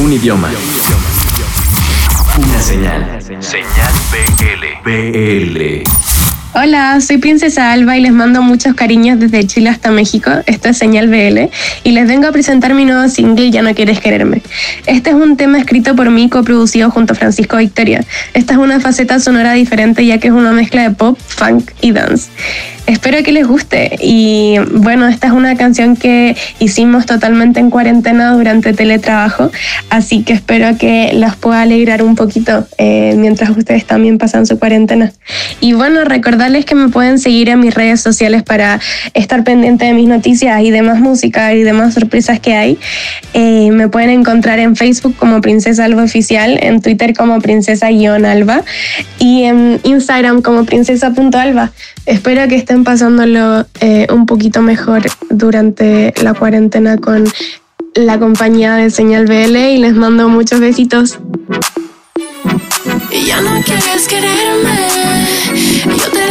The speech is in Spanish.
Un idioma. Una señal. Señal BL. BL. Hola, soy Princesa Alba y les mando muchos cariños desde Chile hasta México. Esto es Señal BL y les vengo a presentar mi nuevo single Ya no quieres quererme. Este es un tema escrito por mí, coproducido junto a Francisco Victoria. Esta es una faceta sonora diferente ya que es una mezcla de pop, funk y dance. Espero que les guste y bueno, esta es una canción que hicimos totalmente en cuarentena durante teletrabajo, así que espero que los pueda alegrar un poquito eh, mientras ustedes también pasan su cuarentena. Y bueno, recordarles que me pueden seguir en mis redes sociales para estar pendiente de mis noticias y demás música y demás sorpresas que hay. Eh, me pueden encontrar en Facebook como Princesa Alba Oficial, en Twitter como Princesa-Alba y en Instagram como princesa.alba. Espero que estén pasándolo eh, un poquito mejor durante la cuarentena con la compañía de Señal BL y les mando muchos besitos. Ya no quieres quererme, yo te